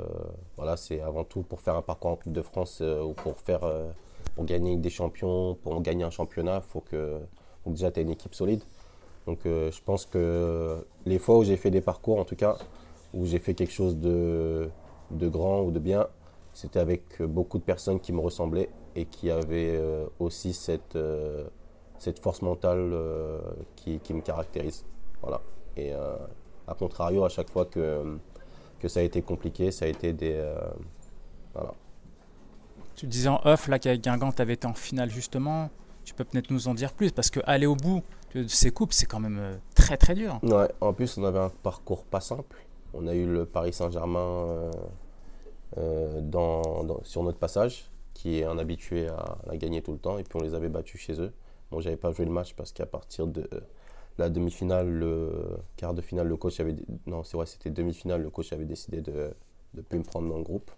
voilà, c'est avant tout pour faire un parcours en Coupe de France ou pour, faire, pour gagner des champions, pour gagner un championnat, il faut que, faut que déjà tu aies une équipe solide. Donc euh, je pense que les fois où j'ai fait des parcours, en tout cas, où j'ai fait quelque chose de, de grand ou de bien, c'était avec beaucoup de personnes qui me ressemblaient et qui avaient euh, aussi cette, euh, cette force mentale qui, qui, me caractérise. Voilà. Et à contrario, à chaque fois que, que ça a été compliqué, ça a été des. voilà. Tu disais en off là qu'avec Guingamp, tu avais été en finale justement. Tu peux peut-être nous en dire plus parce que aller au bout, ces coupes, c'est quand même euh, très très dur. Ouais, en plus, on avait un parcours pas simple. On a eu le Paris Saint-Germain euh, euh, dans, sur notre passage, qui est un habitué à la gagner tout le temps, et puis on les avait battus chez eux. Bon, j'avais pas joué le match parce qu'à partir de la demi-finale, le quart de finale, le coach avait. Non, c'est vrai, c'était demi-finale, le coach avait décidé de ne plus me prendre dans le groupe.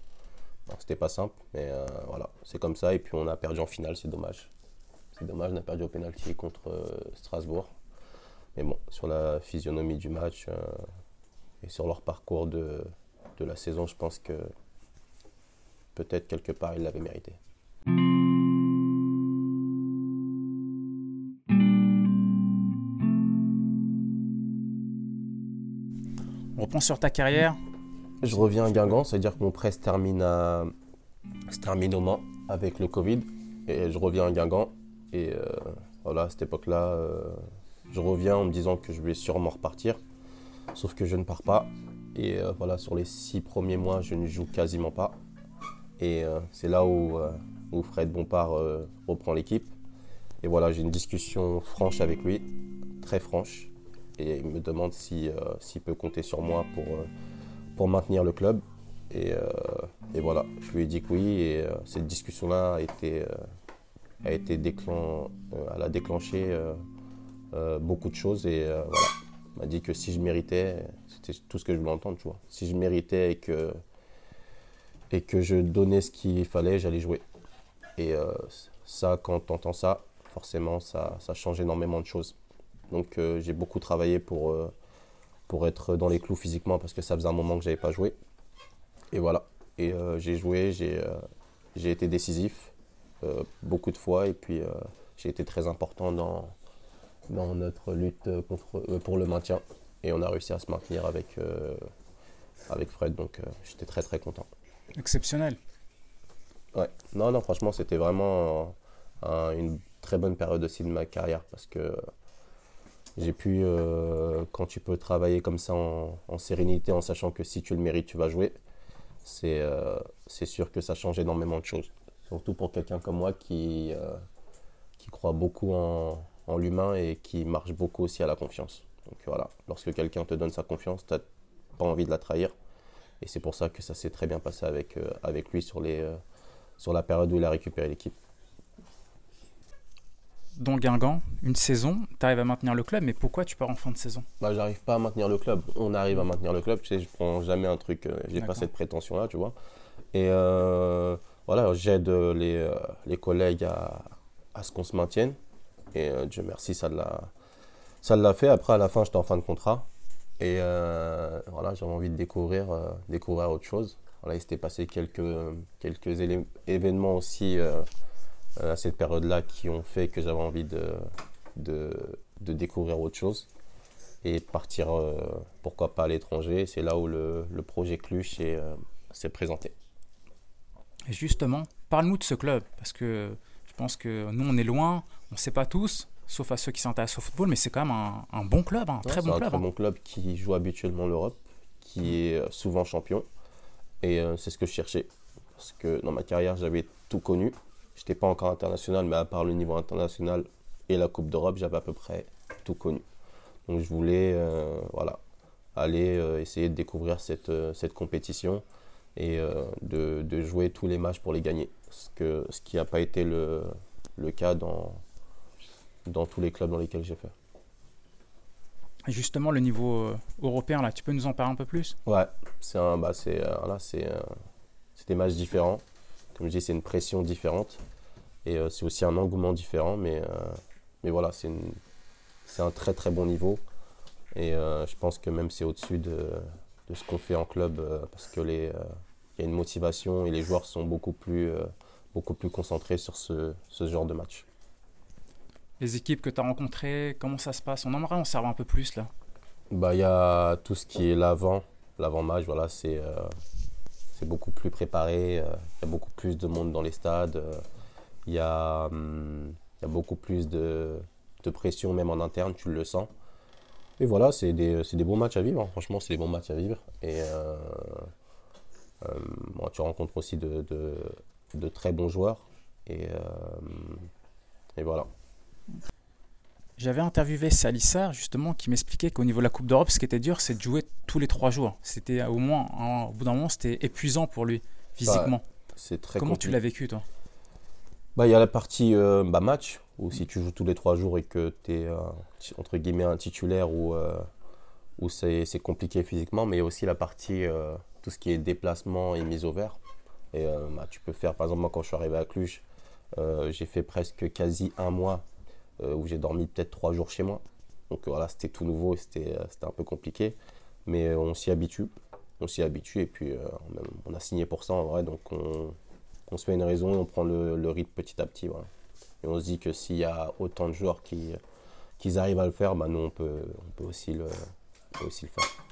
Bon, c'était pas simple, mais voilà, c'est comme ça, et puis on a perdu en finale, c'est dommage. C'est dommage, on n'a perdu au pénalty contre euh, Strasbourg. Mais bon, sur la physionomie du match euh, et sur leur parcours de, de la saison, je pense que peut-être quelque part ils l'avaient mérité. Sur ta carrière. Je reviens à Guingamp, c'est-à-dire que mon prêt se termine, termine au Mans avec le Covid. Et je reviens à Guingamp. Et euh, voilà, à cette époque-là, euh, je reviens en me disant que je vais sûrement repartir. Sauf que je ne pars pas. Et euh, voilà, sur les six premiers mois, je ne joue quasiment pas. Et c'est là où, où, Fred Bompard reprend l'équipe. Et voilà, j'ai une discussion franche avec lui, très franche. Et il me demande s'il peut compter sur moi pour, pour maintenir le club. Et, et, voilà, je lui ai dit que oui, et cette discussion-là a été, a été déclenché beaucoup de choses, et voilà, m'a dit que si je méritais, c'était tout ce que je voulais entendre, tu vois. Si je méritais et que, et que je donnais ce qu'il fallait, j'allais jouer. Et euh, ça, quand tu entends ça, forcément, ça, ça, change énormément de choses. Donc euh, j'ai beaucoup travaillé pour, euh, pour être dans les clous physiquement parce que ça faisait un moment que je n'avais pas joué. Et voilà. Et j'ai joué, j'ai été décisif beaucoup de fois et puis j'ai été très important dans, dans notre lutte contre, euh, pour le maintien. Et on a réussi à se maintenir avec, euh, avec Fred, donc euh, j'étais très très content. Exceptionnel. Ouais, non, non, franchement, c'était vraiment une très bonne période aussi de ma carrière parce que j'ai pu, quand tu peux travailler comme ça en, sérénité, en sachant que si tu le mérites, tu vas jouer, c'est c'est sûr que ça change énormément de choses. Surtout pour quelqu'un comme moi qui, qui croit beaucoup en, l'humain et qui marche beaucoup aussi à la confiance. Donc voilà, lorsque quelqu'un te donne sa confiance, tu n'as pas envie de la trahir. Et c'est pour ça que ça s'est très bien passé avec, euh, avec lui sur, les, euh, sur la période où il a récupéré l'équipe. Donc Guingamp, une saison, tu arrives à maintenir le club, mais pourquoi tu pars en fin de saison? Bah, J'arrive pas à maintenir le club. On arrive à maintenir le club. Tu sais, je prends jamais un truc, euh, j'ai pas cette prétention-là, tu vois. Et voilà, j'aide les, les collègues à, à ce qu'on se maintienne. Et euh, Dieu merci, ça l'a, ça l'a fait. Après, à la fin, j'étais en fin de contrat. Et euh, voilà, j'avais envie de découvrir, euh, découvrir autre chose. Voilà, il s'était passé quelques, quelques événements aussi à cette période-là qui ont fait que j'avais envie de, de, de, découvrir autre chose et partir, pourquoi pas à l'étranger. C'est là où le, le projet Cluche s'est présenté. Et justement, parle-nous de ce club, parce que je pense que nous, on est loin, on ne sait pas tous, sauf à ceux qui s'intéressent au football, mais c'est quand même un, bon club, un très bon club. C'est un très hein. bon club qui joue habituellement l'Europe, qui est euh, souvent champion. Et euh, c'est ce que je cherchais. Parce que dans ma carrière, j'avais tout connu. Je n'étais pas encore international, mais à part le niveau international et la Coupe d'Europe, j'avais à peu près tout connu. Donc je voulais euh, voilà, aller essayer de découvrir cette, cette compétition et de, de, jouer tous les matchs pour les gagner. Ce, que, ce qui n'a pas été le, le cas dans, dans tous les clubs dans lesquels j'ai fait. justement, le niveau euh, européen, là, tu peux nous en parler un peu plus? Ouais, c'est un, bah, c'est, euh, là, c'est, euh, c'est des matchs différents. Comme je dis, c'est une pression différente. Et c'est aussi un engouement différent. Mais, mais voilà, c'est, c'est un très très bon niveau. Et je pense que même c'est au-dessus de, de ce qu'on fait en club parce que les, il y a une motivation et les joueurs sont beaucoup plus, beaucoup plus concentrés sur ce, ce genre de match les équipes que tu as rencontrées, comment ça se passe? On aimerait en savoir un peu plus là. Bah, il y a tout ce qui est l'avant, l'avant-match, voilà, c'est euh, c'est beaucoup plus préparé, euh, il y a beaucoup plus de monde dans les stades, euh, il y, a, hum, y a beaucoup plus de, pression même en interne, tu le sens. Et voilà, c'est des, bons matchs à vivre, hein. franchement, c'est des bons matchs à vivre. Et moi, tu rencontres aussi de, très bons joueurs. Et, et voilà. J'avais interviewé Salissard justement qui m'expliquait qu'au niveau de la Coupe d'Europe, ce qui était dur, c'est de jouer tous les trois jours. C'était au moins, au bout d'un moment, c'était épuisant pour lui physiquement. c'est très Comment tu l'as vécu toi? Bah il y a la partie euh, bah, match où si tu joues tous les trois jours et que tu es euh, entre guillemets un titulaire ou euh, où, c'est compliqué physiquement, mais il y a aussi la partie tout ce qui est déplacement et mise au vert. Et bah, tu peux faire par exemple moi quand je suis arrivé à Cluj, j'ai fait presque quasi un mois euh, où j'ai dormi peut-être trois jours chez moi. Donc voilà, c'était tout nouveau et c'était un peu compliqué. Mais euh, on s'y habitue. On s'y habitue et puis euh, on a signé pour ça en vrai. Donc on, se fait une raison et on prend le, rythme petit à petit. Et on se dit que s'il y a autant de joueurs qui, qui arrivent à le faire, bah nous on peut, on peut, aussi, le, peut aussi le faire.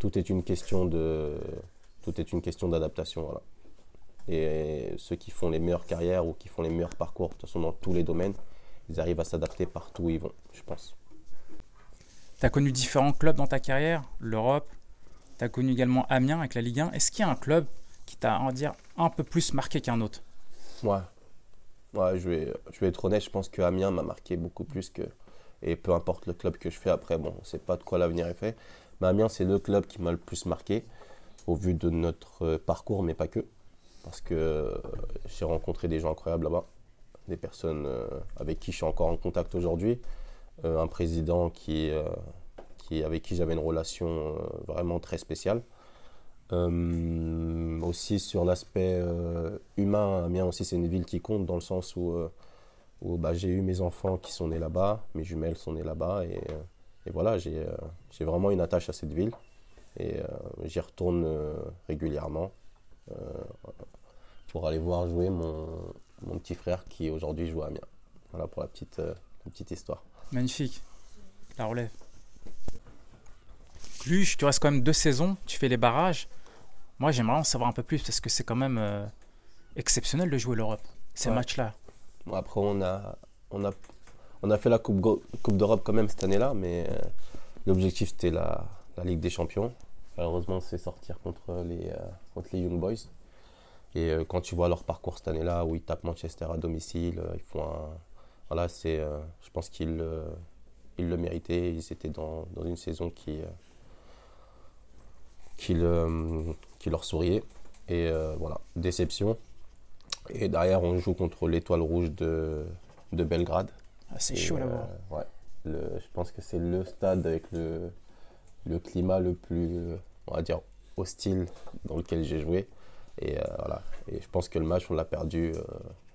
Tout est une question de, tout est une question d'adaptation. Voilà. Et ceux qui font les meilleures carrières ou qui font les meilleurs parcours, de toute façon dans tous les domaines, ils arrivent à s'adapter partout où ils vont, je pense. Tu as connu différents clubs dans ta carrière, l'Europe, tu as connu également Amiens avec la Ligue 1. Est-ce qu'il y a un club qui t'a, on dire, un peu plus marqué qu'un autre? Ouais. Ouais, je vais, je vais être honnête, je pense que Amiens m'a marqué beaucoup plus que. Et peu importe le club que je fais après, bon, on ne sait pas de quoi l'avenir est fait. Mais Amiens, c'est le club qui m'a le plus marqué au vu de notre parcours, mais pas que. Parce que j'ai rencontré des gens incroyables là-bas, des personnes avec qui je suis encore en contact aujourd'hui. un président qui, qui, avec qui j'avais une relation vraiment très spéciale. Euh, aussi sur l'aspect euh, humain, aussi c'est une ville qui compte dans le sens où, euh, où bah, j'ai eu mes enfants qui sont nés là-bas, mes jumelles sont nées là-bas et, et voilà, j'ai vraiment une attache à cette ville et j'y retourne régulièrement pour aller voir jouer mon, mon petit frère qui aujourd'hui joue à Amiens. Voilà pour la petite, la petite histoire. Magnifique, la relève. Cluj, tu restes quand même deux saisons, tu fais les barrages. Moi, j'aimerais en savoir un peu plus parce que c'est quand même euh, exceptionnel de jouer l'Europe, ces matchs-là. Bon, après, on a, on, a, on a fait la Coupe, coupe d'Europe quand même cette année-là, mais euh, l'objectif c'était la, la, Ligue des Champions. Malheureusement, c'est sortir contre les, euh, contre les Young Boys. Et quand tu vois leur parcours cette année-là, où ils tapent Manchester à domicile, ils font un. Voilà, c'est, je pense qu'ils ils le méritaient. Ils étaient dans, dans une saison qui qui, leur souriait. Et euh, voilà, déception. Et derrière, on joue contre l'Étoile Rouge de, de Belgrade. Ah, c'est chaud là-bas. Euh, ouais, je pense que c'est le stade avec le, le climat le plus, on va dire, hostile dans lequel j'ai joué. Et euh, voilà. Et je pense que le match, on l'a perdu,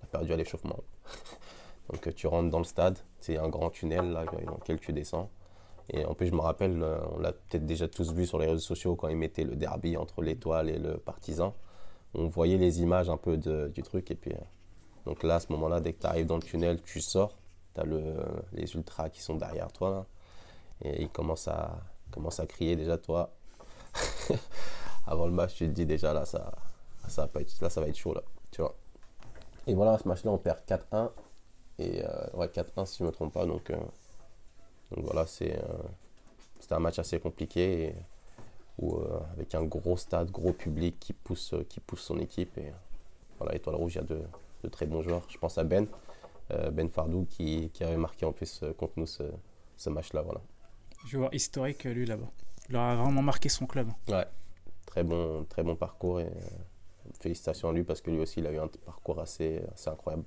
on perdu à l'échauffement. Donc tu rentres dans le stade, c'est un grand tunnel là, dans lequel tu descends. Et en plus, je me rappelle, euh, on l'a peut-être déjà tous vu sur les réseaux sociaux quand ils mettaient le derby entre l'étoile et le partisan. On voyait les images un peu du truc. Et puis, euh, donc là, à ce moment-là, dès que tu arrives dans le tunnel, tu sors. Tu as le, les ultras qui sont derrière toi. et ils commencent à, commencent à crier déjà, toi. Avant le match, tu te dis déjà, là, ça, ça, va, être, là, ça va être chaud. Là, tu vois. Et voilà, ce match-là, on perd 4-1. Et euh, ouais, 4-1 si je ne me trompe pas. Donc. Donc voilà, c'est euh, c'était un match assez compliqué euh, avec un gros stade, gros public qui pousse, euh, qui pousse son équipe. Et voilà, Étoile Rouge, il y a de, très bons joueurs. Je pense à Ben, Ben Fardou qui, qui, avait marqué en plus contre nous ce, ce match-là. Voilà. Joueur historique, lui, là-bas. Il a vraiment marqué son club. Ouais, très bon, très bon parcours et félicitations à lui parce que lui aussi, il a eu un parcours assez, assez incroyable.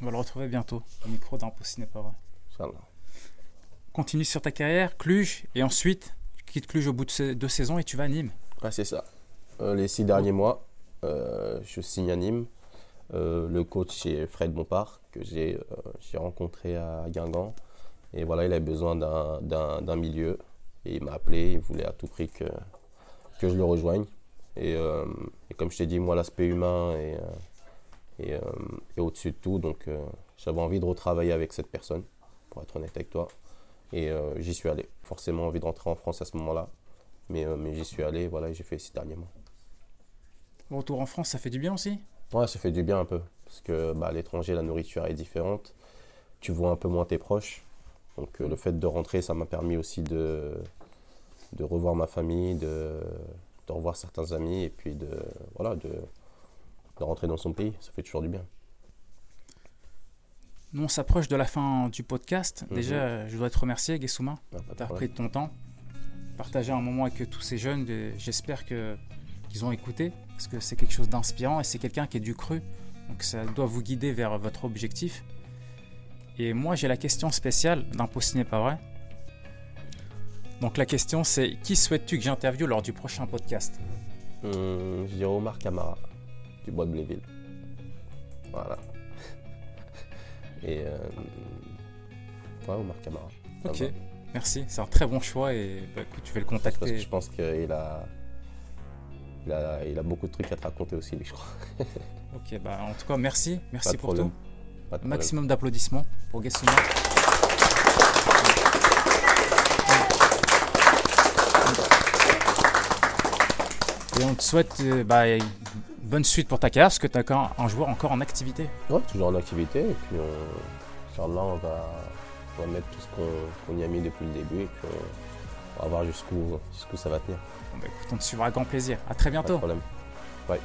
On va le retrouver bientôt au micro d'un n'est pas vrai. Inch'Allah continue sur ta carrière, Cluj, et ensuite tu quittes Cluj au bout de deux saisons et tu vas à Nîmes. Ah, c'est ça. Euh, les six derniers mois, euh, je signe à Nîmes. Euh, le coach, c'est Fred Bompard, que j'ai rencontré à Guingamp. Et voilà, il avait besoin d'un milieu. Et il m'a appelé, il voulait à tout prix que, que je le rejoigne. Et, et comme je t'ai dit, moi, l'aspect humain est, est, est au-dessus de tout. Donc, j'avais envie de retravailler avec cette personne, pour être honnête avec toi. Et euh, j'y suis allé. Forcément, envie de rentrer en France à ce moment-là. Mais, euh, mais j'y suis allé, voilà, et j'ai fait six derniers mois. Retour en France, ça fait du bien aussi Ouais, ça fait du bien un peu. Parce que bah, à l'étranger, la nourriture est différente. Tu vois un peu moins tes proches. Donc euh, le fait de rentrer, ça m'a permis aussi de, de revoir ma famille, de, de revoir certains amis et puis de, voilà, de, de rentrer dans son pays. Ça fait toujours du bien. Nous, on s'approche de la fin du podcast. Mhm. Déjà, je dois te remercier, Guessouma. Ah, as pris de ton temps, partager un moment avec tous ces jeunes. J'espère qu'ils ont écouté, parce que c'est quelque chose d'inspirant et c'est quelqu'un qui est du cru. Donc, ça doit vous guider vers votre objectif. Et moi, j'ai la question spéciale d'Impossible n'est pas vrai? Donc, la question, c'est qui souhaites-tu que j'interviewe lors du prochain podcast? Hum, Je dirais Omar Camara, du Bois de Bléville. Voilà. Et euh, ouais, Omar Camara. Ok, merci. C'est un très bon choix et bah, écoute, tu vas le contacter. Parce que je pense qu'il a, il a, il a beaucoup de trucs à te raconter aussi, je crois. ok, bah en tout cas, merci. Merci pour tout. Maximum d'applaudissements pour Guessuma. Et on te souhaite euh, bah, bonne suite pour ta carrière, parce que tu as un joueur encore en activité. Oui, toujours en activité. Et puis, on, là, on va, on va mettre tout ce qu'on y a mis depuis le début. Et puis, on, va voir jusqu'où ça va tenir. Bon, bah, écoute, on te suivra avec grand plaisir. À très bientôt. Pas de problème. Ouais.